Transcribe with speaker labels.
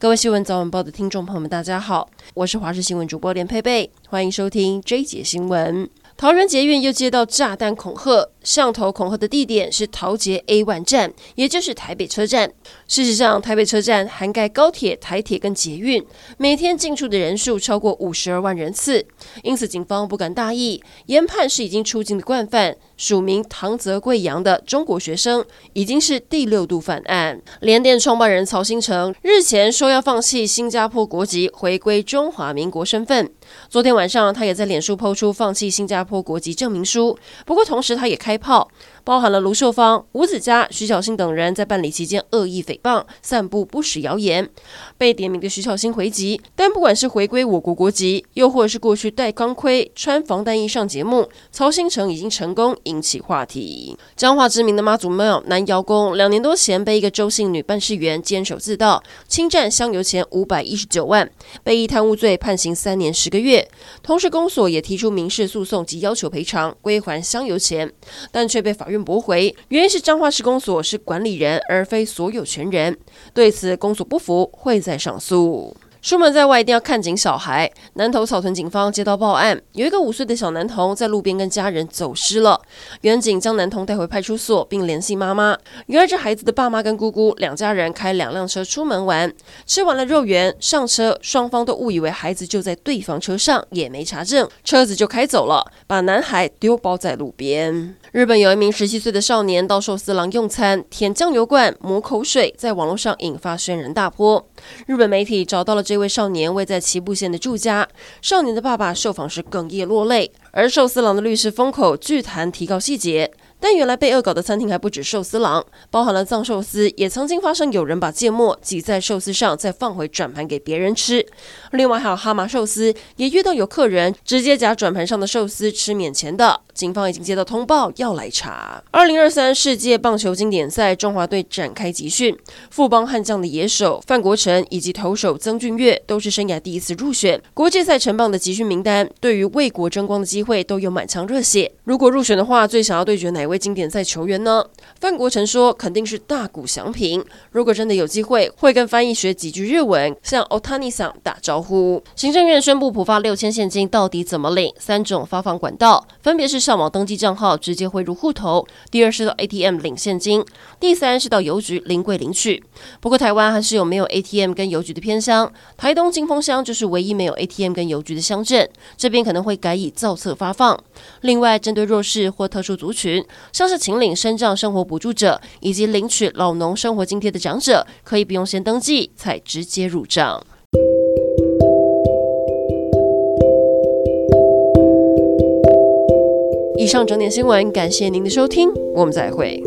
Speaker 1: 各位新闻早晚报的听众朋友们，大家好，我是华视新闻主播连佩佩，欢迎收听 J 姐新闻。桃园捷运又接到炸弹恐吓。上头恐吓的地点是桃捷 A1 站，也就是台北车站。事实上，台北车站涵盖高铁、台铁跟捷运，每天进出的人数超过五十二万人次。因此，警方不敢大意，研判是已经出境的惯犯，署名唐泽贵阳的中国学生，已经是第六度犯案。联电创办人曹兴诚日前说要放弃新加坡国籍，回归中华民国身份。昨天晚上，他也在脸书抛出放弃新加坡国籍证明书。不过，同时他也开炮。包含了卢秀芳、吴子嘉、徐小新等人在办理期间恶意诽谤、散布不实谣言。被点名的徐小新回击，但不管是回归我国国籍，又或是过去戴钢盔、穿防弹衣上节目，曹兴诚已经成功引起话题。彰化知名的妈祖庙南瑶宫，两年多前被一个周姓女办事员监守自盗，侵占香油钱五百一十九万，被以贪污罪判刑三年十个月。同时，公所也提出民事诉讼及要求赔偿、归还香油钱，但却被法院驳回，原因是彰化市公所是管理人，而非所有权人。对此，公所不服，会再上诉。出门在外一定要看紧小孩。南投草屯警方接到报案，有一个五岁的小男童在路边跟家人走失了。员警将男童带回派出所，并联系妈妈。原来这孩子的爸妈跟姑姑两家人开两辆车出门玩，吃完了肉圆上车，双方都误以为孩子就在对方车上，也没查证，车子就开走了，把男孩丢包在路边。日本有一名十七岁的少年到寿司郎用餐，舔酱油罐、抹口水，在网络上引发轩然大波。日本媒体找到了这位少年位在岐阜县的住家，少年的爸爸受访时哽咽落泪，而寿司郎的律师封口拒谈提高细节。但原来被恶搞的餐厅还不止寿司郎，包含了藏寿司，也曾经发生有人把芥末挤在寿司上，再放回转盘给别人吃。另外还有哈麻寿司，也遇到有客人直接夹转盘上的寿司吃免钱的。警方已经接到通报，要来查。二零二三世界棒球经典赛，中华队展开集训，富邦悍将的野手范国成以及投手曾俊岳都是生涯第一次入选国际赛成棒的集训名单，对于为国争光的机会都有满腔热血。如果入选的话，最想要对决哪位经典赛球员呢？范国成说，肯定是大谷翔平。如果真的有机会，会跟翻译学几句日文，向欧塔尼桑打招呼。行政院宣布普发六千现金，到底怎么领？三种发放管道，分别是。上网登记账号直接汇入户头，第二是到 ATM 领现金，第三是到邮局临柜领取。不过台湾还是有没有 ATM 跟邮局的偏乡，台东金峰乡就是唯一没有 ATM 跟邮局的乡镇，这边可能会改以造册发放。另外，针对弱势或特殊族群，像是请领身障生活补助者以及领取老农生活津贴的长者，可以不用先登记，才直接入账。以上整点新闻，感谢您的收听，我们再会。